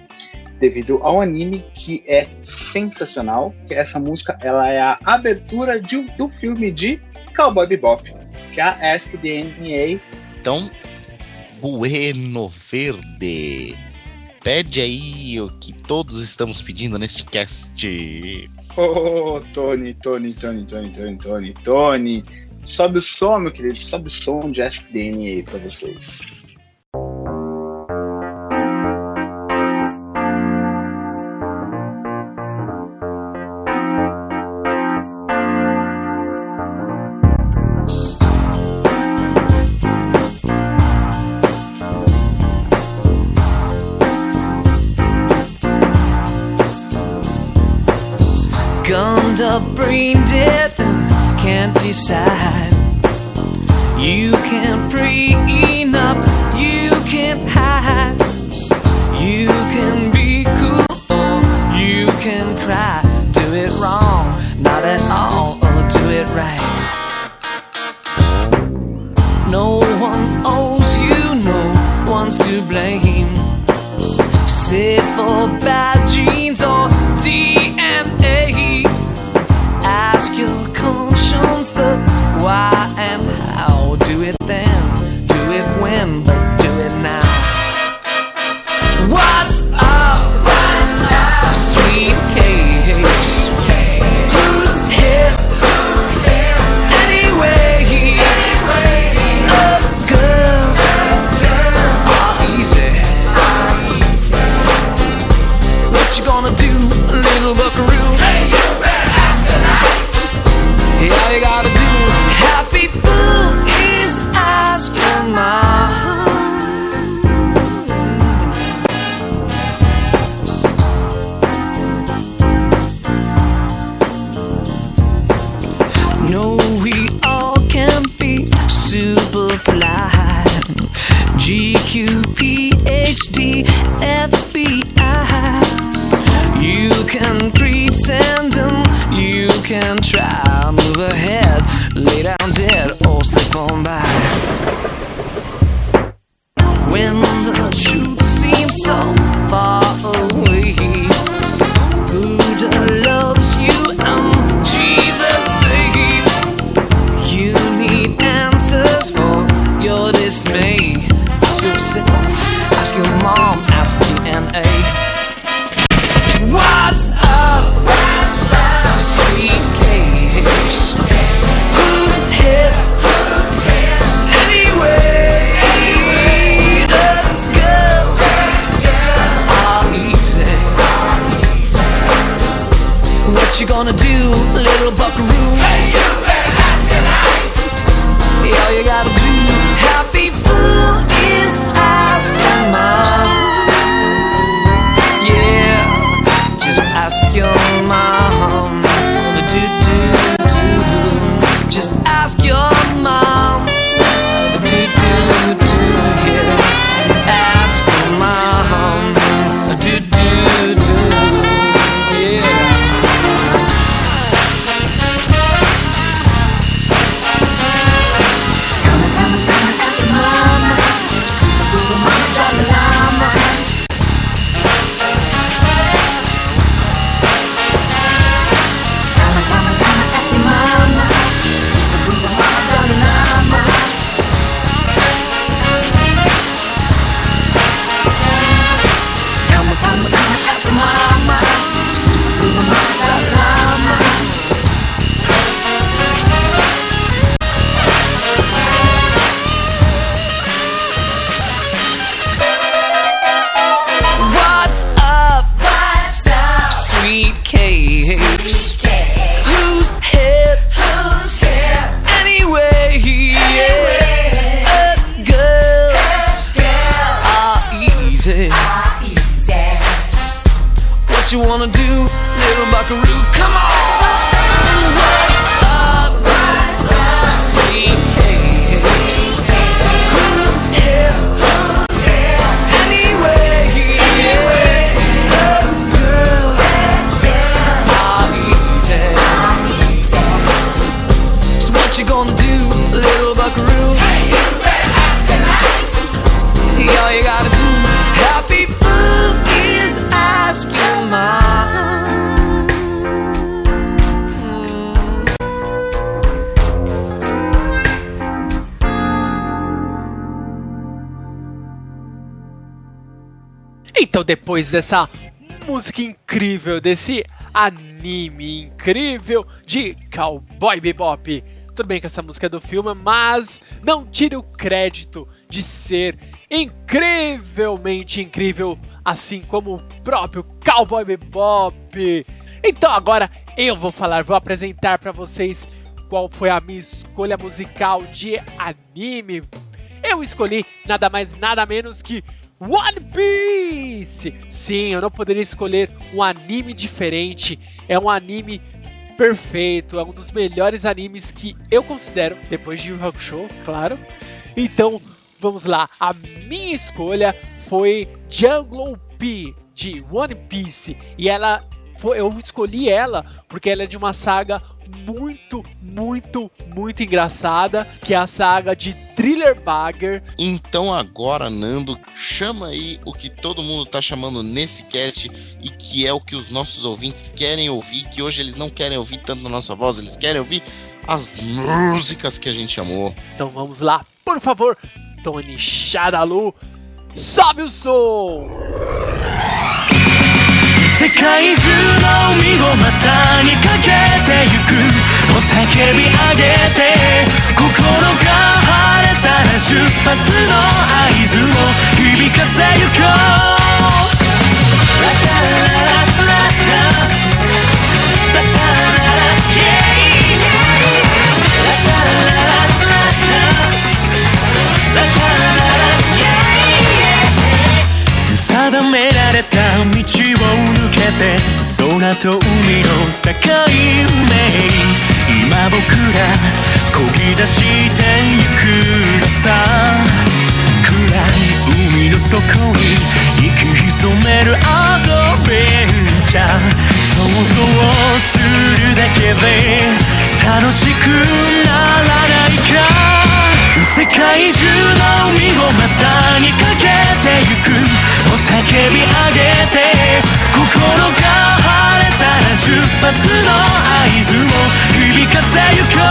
devido ao anime que é sensacional. Que essa música ela é a abertura de, do filme de Cowboy Bebop, que é a Ask the NA. Então, Bueno Verde. Pede aí o que todos estamos pedindo neste cast. Ô, Tony, Tony, Tony, Tony, Tony, Tony, Tony. Sobe o som, meu querido, sobe o som de the NA pra vocês. Gummed You depois dessa música incrível, desse anime incrível de Cowboy Bebop. Tudo bem que essa música é do filme, mas não tire o crédito de ser incrivelmente incrível, assim como o próprio Cowboy Bebop. Então agora eu vou falar, vou apresentar para vocês qual foi a minha escolha musical de anime. Eu escolhi nada mais nada menos que One Piece! Sim, eu não poderia escolher um anime diferente. É um anime perfeito, é um dos melhores animes que eu considero, depois de Yu Hakusho, claro. Então, vamos lá. A minha escolha foi Jungle P de One Piece e ela foi, eu escolhi ela porque ela é de uma saga muito, muito, muito engraçada, que é a saga de Thriller Bagger. Então agora, Nando, chama aí o que todo mundo tá chamando nesse cast e que é o que os nossos ouvintes querem ouvir, que hoje eles não querem ouvir tanto a nossa voz, eles querem ouvir as músicas que a gente chamou. Então vamos lá, por favor, Tony Shadalu, sobe o som! 世界中の海を股にかけてゆく。雄たけび上げて心が晴れたら出発の合図を響かせゆこう。ララララララと海の境目今僕ら漕ぎ出してゆくのさ暗い海の底に息潜めるアドベンチャー想像するだけで楽しくならないか。世界中の海を股にかけてゆく。雄たけび上げて。心が出発の合図を響かせゆこう。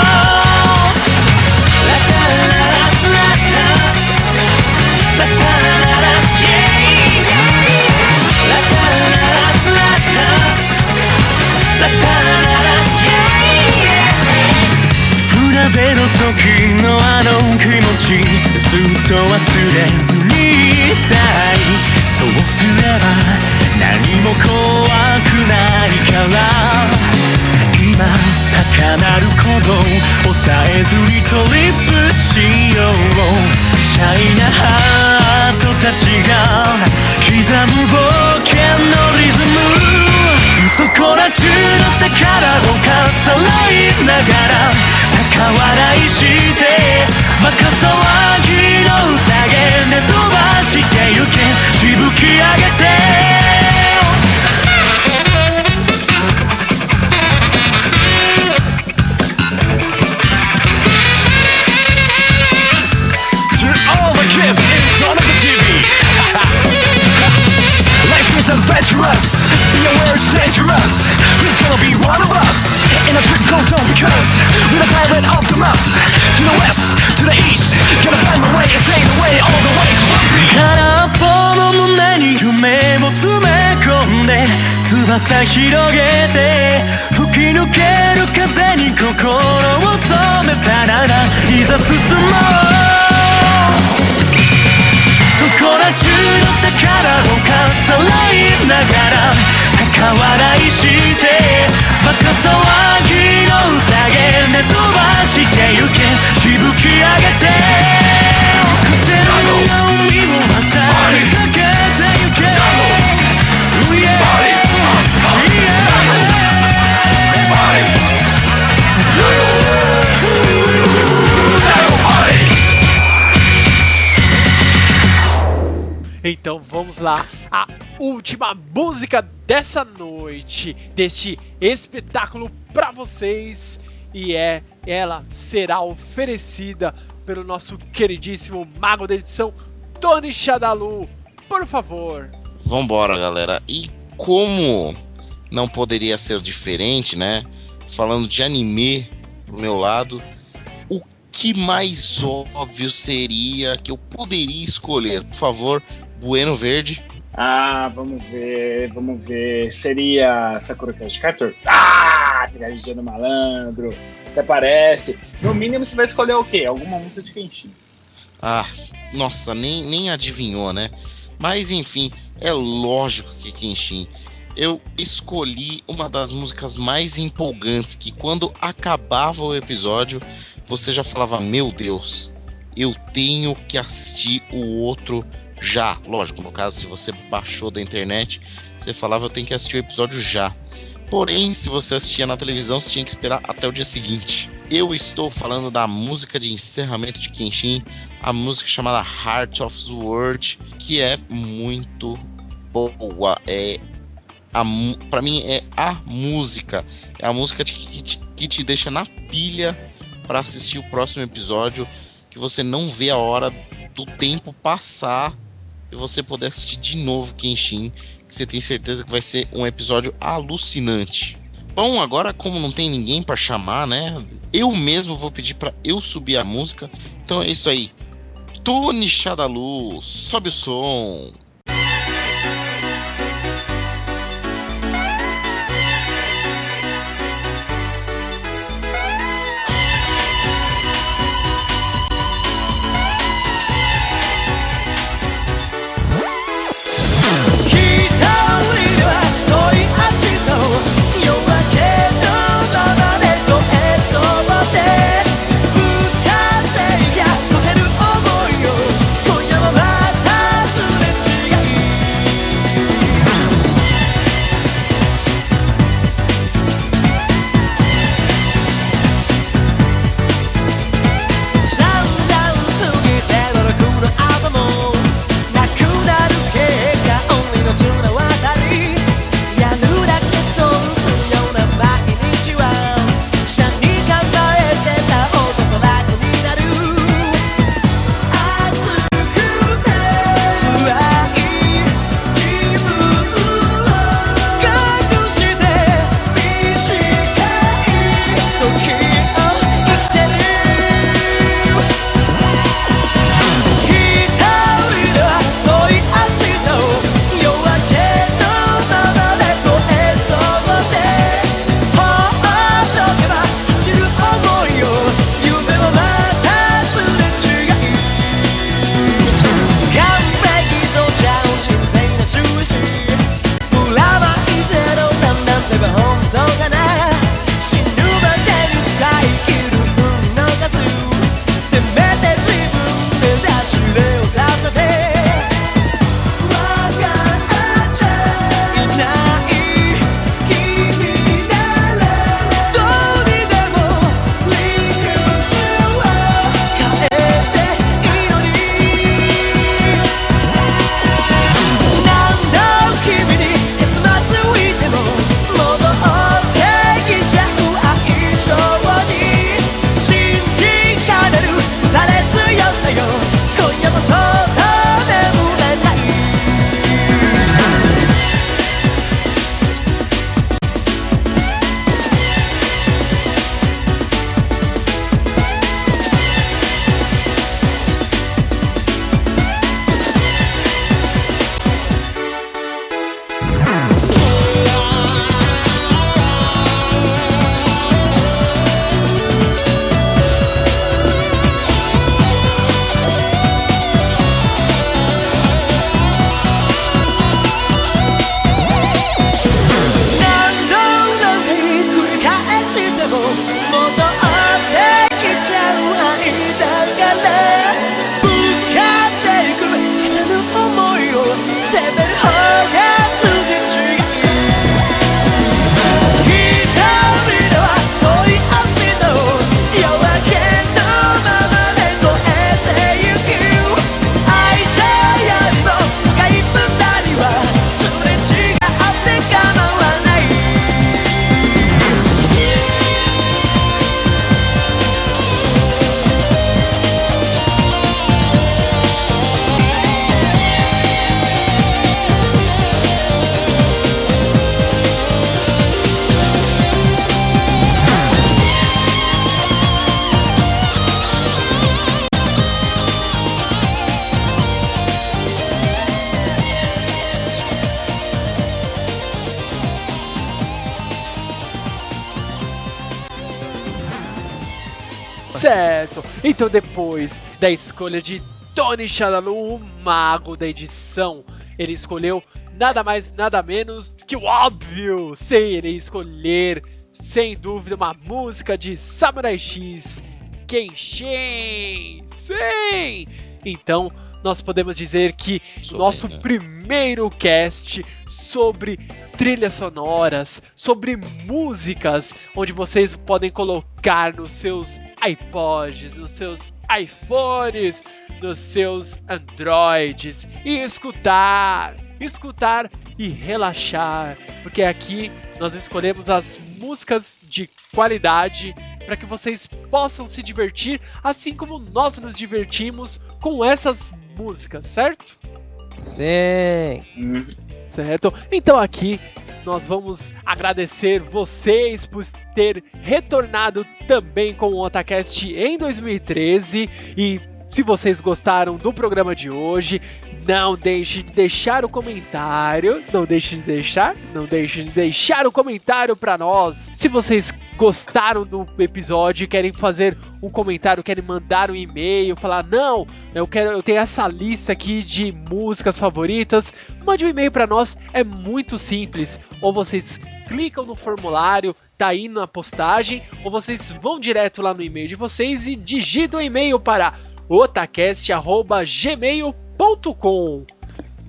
ラタラララタラタラララ yeah ラタラララタラタラララ yeah 船出の時のあの気持ちずっと忘れずにいたいそうすれば何も怖くないから今高鳴る鼓動抑えずにトリップしよう。シャイなハートたちが刻む冒険のリズム。そこら中の宝をかさらいながら。笑いしてバカ騒ぎの宴で飛ばしてゆけしぶき上げて He's gonna be one of us In a trip goes on because We're the pilot Optimus To the west, to the east Gonna find my way and stay the way All the way to One Piece 空っぽの胸に夢を詰め込んで翼広げて吹き抜ける風に心を染めたならいざ進もうそこら中の宝をかさらいながら高笑いし宴で飛ばしてゆけしぶき上げて風の海をまたかけてゆけ Oh yeah Então vamos lá, a última música dessa noite, deste espetáculo pra vocês, e é ela será oferecida pelo nosso queridíssimo mago da edição, Tony Shadalu. Por favor. Vambora, galera. E como não poderia ser diferente, né? Falando de anime pro meu lado, o que mais óbvio seria que eu poderia escolher? Por favor, Bueno Verde. Ah, vamos ver, vamos ver. Seria Sakura Card Captor? Ah! sabe, né? Vigiando Malandro, até parece. No mínimo você vai escolher o quê? Alguma música de quentinho. Ah, nossa, nem, nem adivinhou, né? Mas enfim, é lógico que Kenshin. Eu escolhi uma das músicas mais empolgantes que quando acabava o episódio, você já falava: "Meu Deus, eu tenho que assistir o outro já". Lógico, no caso se você baixou da internet, você falava: "Eu tenho que assistir o episódio já". Porém, se você assistia na televisão, você tinha que esperar até o dia seguinte. Eu estou falando da música de encerramento de Kenshin, a música chamada Heart of the World, que é muito boa. É para mim é a música, é a música que te, que te deixa na pilha para assistir o próximo episódio, que você não vê a hora do tempo passar e você poder assistir de novo Kenshin que você tem certeza que vai ser um episódio alucinante. Bom, agora como não tem ninguém para chamar, né? Eu mesmo vou pedir para eu subir a música. Então é isso aí. Tony Chadalu, sobe o som. Então depois da escolha de Tony Chalalu, o mago da edição, ele escolheu nada mais, nada menos que o óbvio. Sim, ele escolher, sem dúvida, uma música de Samurai X, Kenshin. Sim! Então, nós podemos dizer que Sou nosso bem, né? primeiro cast sobre trilhas sonoras, sobre músicas, onde vocês podem colocar nos seus iPods, nos seus iPhones, nos seus Androids e escutar, escutar e relaxar, porque aqui nós escolhemos as músicas de qualidade para que vocês possam se divertir, assim como nós nos divertimos com essas músicas, certo? Sim. Hum, Certo? Então aqui nós vamos agradecer vocês por ter retornado também com o Otacast em 2013 e se vocês gostaram do programa de hoje, não deixe de deixar o comentário, não deixe de deixar, não deixe de deixar o comentário para nós. Se vocês gostaram do episódio querem fazer um comentário, querem mandar um e-mail, falar não, eu quero, eu tenho essa lista aqui de músicas favoritas, mande um e-mail para nós, é muito simples. Ou vocês clicam no formulário, tá aí na postagem, ou vocês vão direto lá no e-mail de vocês e digitam o e-mail para otacast@gmail.com.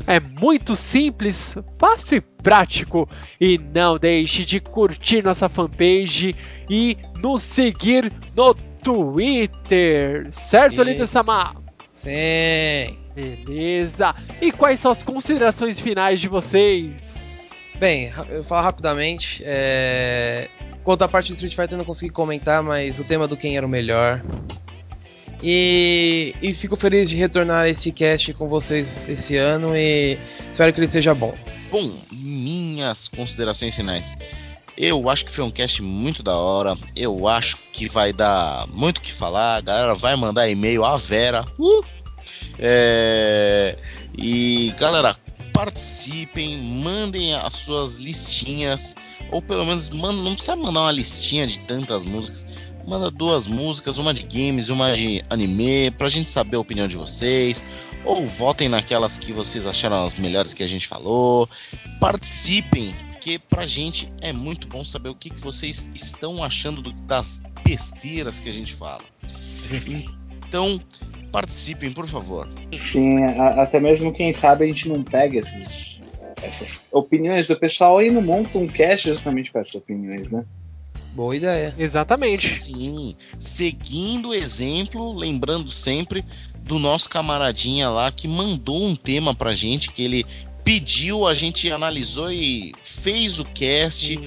É muito simples, fácil e prático. E não deixe de curtir nossa fanpage e nos seguir no Twitter. Certo, Linda Samar? Sim. Beleza. E quais são as considerações finais de vocês? Bem, eu falar rapidamente. É... Quanto à parte do Street Fighter eu não consegui comentar, mas o tema do quem era o melhor. E, e fico feliz de retornar a esse cast com vocês esse ano e espero que ele seja bom. Bom, minhas considerações finais. Eu acho que foi um cast muito da hora. Eu acho que vai dar muito o que falar. A galera vai mandar e-mail à Vera. Uh! É, E galera, participem, mandem as suas listinhas. Ou pelo menos não precisa mandar uma listinha de tantas músicas. Manda duas músicas, uma de games e uma de anime, pra gente saber a opinião de vocês. Ou votem naquelas que vocês acharam as melhores que a gente falou. Participem, porque pra gente é muito bom saber o que, que vocês estão achando do- das besteiras que a gente fala. Então, participem, por favor. Sim, a- até mesmo quem sabe a gente não pega essas, essas opiniões do pessoal e não monta um cast justamente para essas opiniões, né? Boa ideia. Exatamente. Sim, seguindo o exemplo, lembrando sempre do nosso camaradinha lá que mandou um tema pra gente que ele pediu, a gente analisou e fez o cast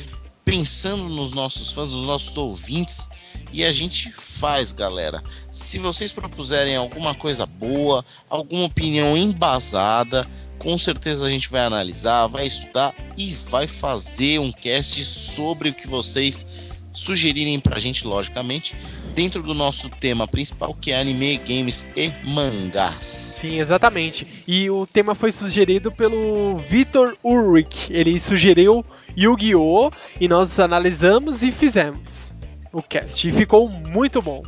pensando nos nossos fãs, nos nossos ouvintes. E a gente faz, galera. Se vocês propuserem alguma coisa boa, alguma opinião embasada, com certeza a gente vai analisar, vai estudar e vai fazer um cast sobre o que vocês sugerirem pra gente, logicamente, dentro do nosso tema principal, que é anime, games e mangás. Sim, exatamente. E o tema foi sugerido pelo Vitor Ulrich. Ele sugeriu Yu-Gi-Oh! e nós analisamos e fizemos o cast. E ficou muito bom.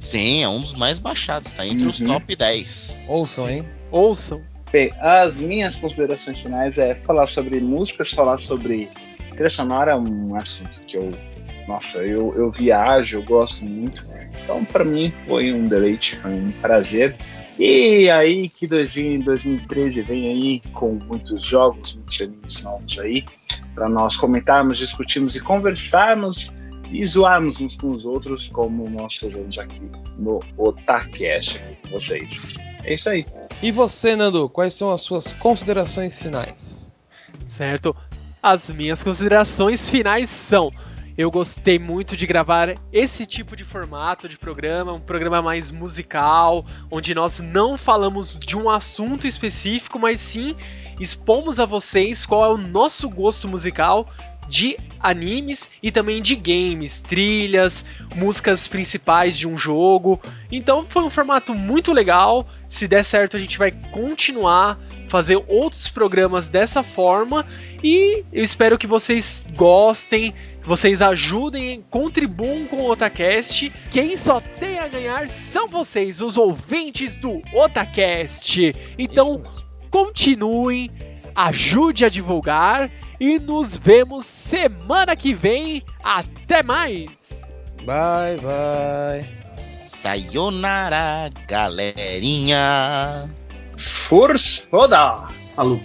Sim, é um dos mais baixados, tá entre os Uhum. top 10. Ouçam, hein? Ouçam. Bem, as minhas considerações finais é falar sobre músicas, falar sobre trilha sonora, é um assunto que eu, nossa, eu, eu viajo, eu gosto muito. Então, para mim, foi um deleite, foi um prazer. E aí que 2000 2013 vem aí com muitos jogos, muitos animes novos aí, para nós comentarmos, discutirmos e conversarmos e zoarmos uns com os outros, como nós fazemos aqui no Otacast aqui com vocês. É isso aí. E você, Nando, quais são as suas considerações finais? Certo? As minhas considerações finais são: eu gostei muito de gravar esse tipo de formato de programa, um programa mais musical, onde nós não falamos de um assunto específico, mas sim expomos a vocês qual é o nosso gosto musical de animes e também de games, trilhas, músicas principais de um jogo. Então foi um formato muito legal. Se der certo, a gente vai continuar fazer outros programas dessa forma e eu espero que vocês gostem, vocês ajudem, contribuam com o Otacast. Quem só tem a ganhar são vocês, os ouvintes do Otacast. Então, continuem, ajude a divulgar e nos vemos semana que vem. Até mais! Bye, bye. Sayonara, galerinha. Força! Roda! Falou.